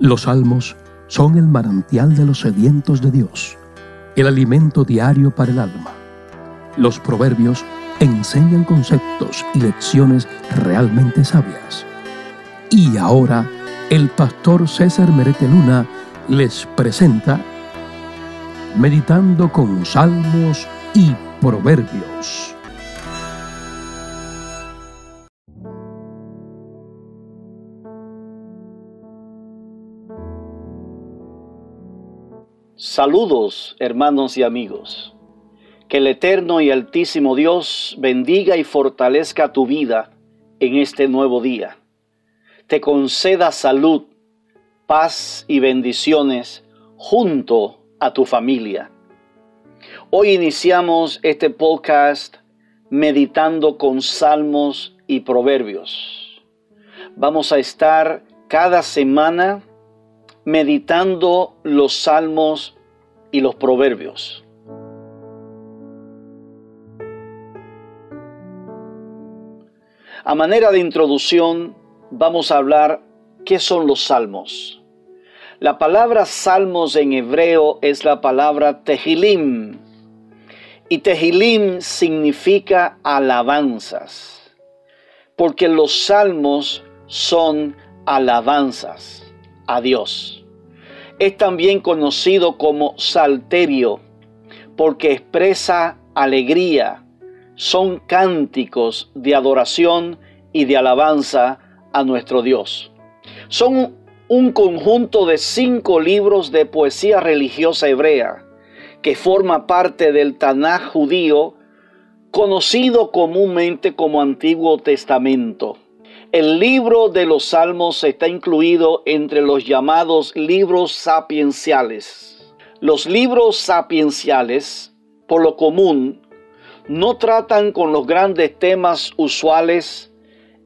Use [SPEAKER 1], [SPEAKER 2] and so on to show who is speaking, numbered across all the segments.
[SPEAKER 1] Los salmos son el manantial de los sedientos de Dios, el alimento diario para el alma. Los proverbios enseñan conceptos y lecciones realmente sabias. Y ahora, el pastor César Merete Luna les presenta Meditando con Salmos y Proverbios.
[SPEAKER 2] Saludos, hermanos y amigos. Que el eterno y altísimo Dios bendiga y fortalezca tu vida en este nuevo día. Te conceda salud, paz y bendiciones junto a tu familia. Hoy iniciamos este podcast meditando con salmos y proverbios. Vamos a estar cada semana meditando los salmos y los proverbios. A manera de introducción, vamos a hablar qué son los salmos. La palabra salmos en hebreo es la palabra tehilim. Y tehilim significa alabanzas, porque los salmos son alabanzas a Dios. Es también conocido como salterio porque expresa alegría, son cánticos de adoración y de alabanza a nuestro Dios. Son un conjunto de cinco libros de poesía religiosa hebrea que forma parte del Tanaj judío, conocido comúnmente como Antiguo Testamento. El libro de los Salmos está incluido entre los llamados libros sapienciales. Los libros sapienciales, por lo común, no tratan con los grandes temas usuales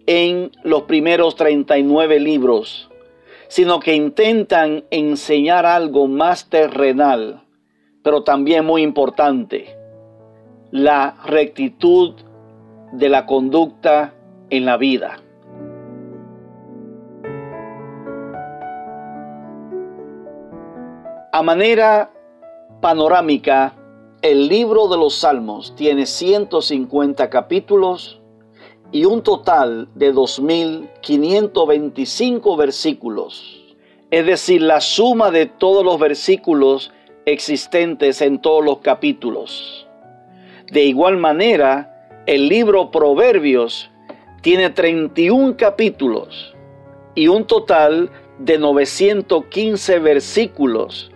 [SPEAKER 2] en los primeros 39 libros, sino que intentan enseñar algo más terrenal, pero también muy importante, la rectitud de la conducta en la vida. A manera panorámica, el libro de los Salmos tiene 150 capítulos y un total de 2.525 versículos, es decir, la suma de todos los versículos existentes en todos los capítulos. De igual manera, el libro Proverbios tiene 31 capítulos y un total de 915 versículos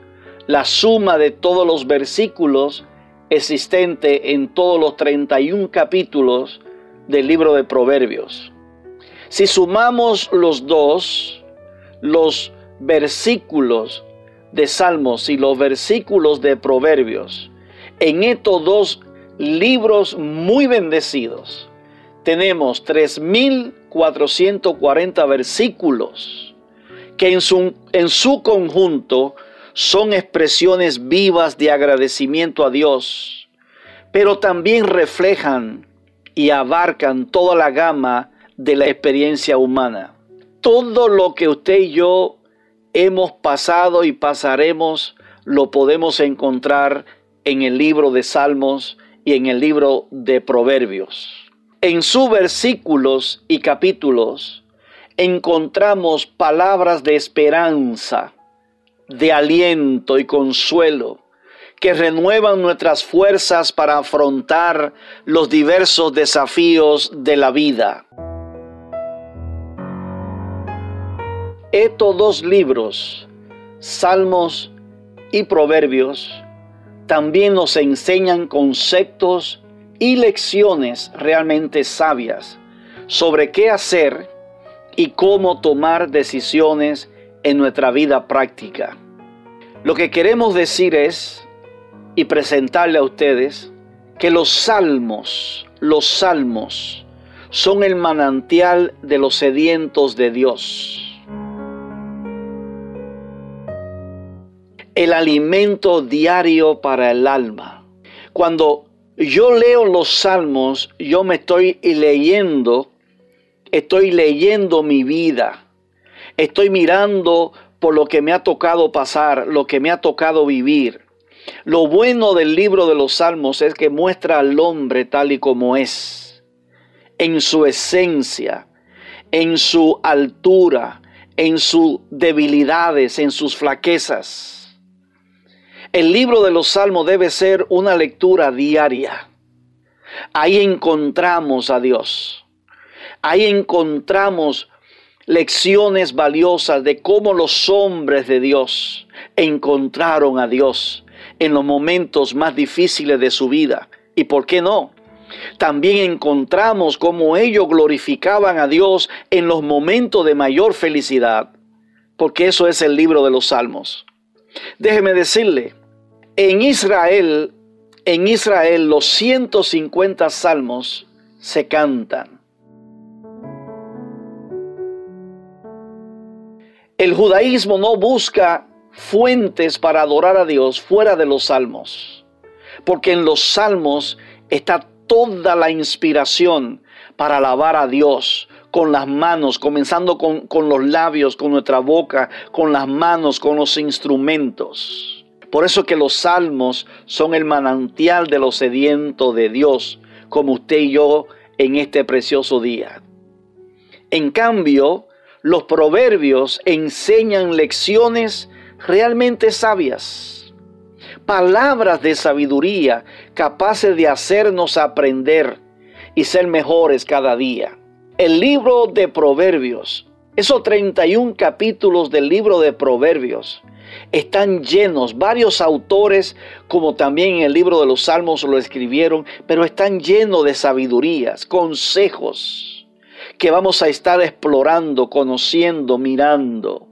[SPEAKER 2] la suma de todos los versículos existentes en todos los 31 capítulos del libro de Proverbios. Si sumamos los dos, los versículos de Salmos y los versículos de Proverbios, en estos dos libros muy bendecidos, tenemos 3.440 versículos que en su, en su conjunto son expresiones vivas de agradecimiento a Dios, pero también reflejan y abarcan toda la gama de la experiencia humana. Todo lo que usted y yo hemos pasado y pasaremos lo podemos encontrar en el libro de Salmos y en el libro de Proverbios. En sus versículos y capítulos encontramos palabras de esperanza, de aliento y consuelo que renuevan nuestras fuerzas para afrontar los diversos desafíos de la vida. Estos dos libros, Salmos y Proverbios, también nos enseñan conceptos y lecciones realmente sabias sobre qué hacer y cómo tomar decisiones en nuestra vida práctica. Lo que queremos decir es, y presentarle a ustedes, que los salmos, los salmos, son el manantial de los sedientos de Dios. El alimento diario para el alma. Cuando yo leo los salmos, yo me estoy leyendo, estoy leyendo mi vida, estoy mirando por lo que me ha tocado pasar, lo que me ha tocado vivir. Lo bueno del libro de los Salmos es que muestra al hombre tal y como es, en su esencia, en su altura, en sus debilidades, en sus flaquezas. El libro de los Salmos debe ser una lectura diaria. Ahí encontramos a Dios. Ahí encontramos lecciones valiosas de cómo los hombres de Dios encontraron a Dios en los momentos más difíciles de su vida. ¿Y por qué no? También encontramos cómo ellos glorificaban a Dios en los momentos de mayor felicidad, porque eso es el libro de los salmos. Déjeme decirle, en Israel, en Israel los 150 salmos se cantan. El judaísmo no busca fuentes para adorar a Dios fuera de los salmos, porque en los salmos está toda la inspiración para alabar a Dios con las manos, comenzando con, con, los labios, con nuestra boca, con las manos, con los instrumentos. Por eso que los salmos son el manantial de los sedientos de Dios, como usted y yo en este precioso día. En cambio, los proverbios enseñan lecciones realmente sabias, palabras de sabiduría capaces de hacernos aprender y ser mejores cada día. El libro de Proverbios, esos 31 capítulos del libro de Proverbios, están llenos, varios autores, como también en el libro de los Salmos lo escribieron, pero están llenos de sabidurías, consejos que vamos a estar explorando, conociendo, mirando.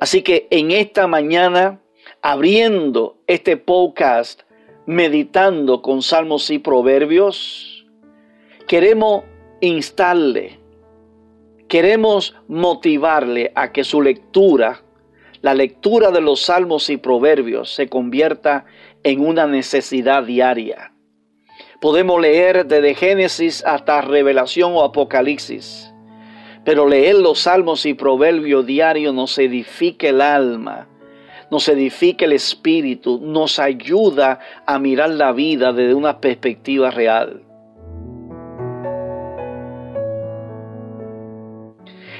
[SPEAKER 2] Así que en esta mañana, abriendo este podcast, meditando con salmos y proverbios, queremos instarle, queremos motivarle a que su lectura, la lectura de los salmos y proverbios, se convierta en una necesidad diaria Podemos leer desde Génesis hasta Revelación o Apocalipsis. Pero leer los salmos y proverbios diarios nos edifica el alma, nos edifica el espíritu, nos ayuda a mirar la vida desde una perspectiva real.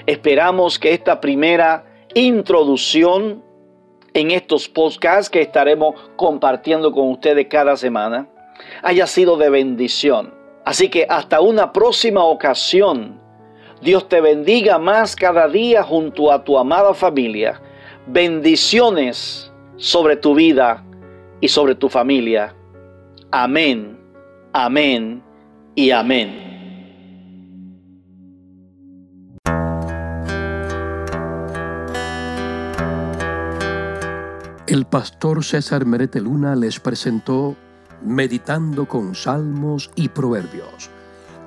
[SPEAKER 2] Esperamos que esta primera introducción en estos podcasts que estaremos compartiendo con ustedes cada semana haya sido de bendición. Así que hasta una próxima ocasión, Dios te bendiga más cada día junto a tu amada familia. Bendiciones sobre tu vida y sobre tu familia. Amén, amén y amén.
[SPEAKER 1] El pastor César Merete Luna les presentó meditando con salmos y proverbios.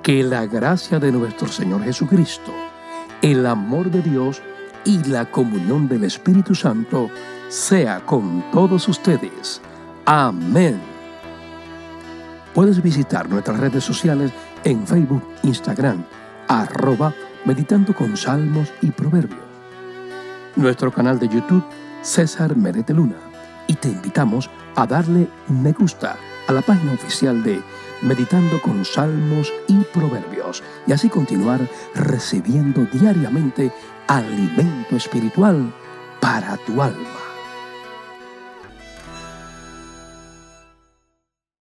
[SPEAKER 1] Que la gracia de nuestro Señor Jesucristo, el amor de Dios y la comunión del Espíritu Santo sea con todos ustedes. Amén. Puedes visitar nuestras redes sociales en Facebook, Instagram, arroba meditando con salmos y proverbios. Nuestro canal de YouTube, César Merete Luna. Y te invitamos a darle me gusta a la página oficial de Meditando con Salmos y Proverbios y así continuar recibiendo diariamente alimento espiritual para tu alma.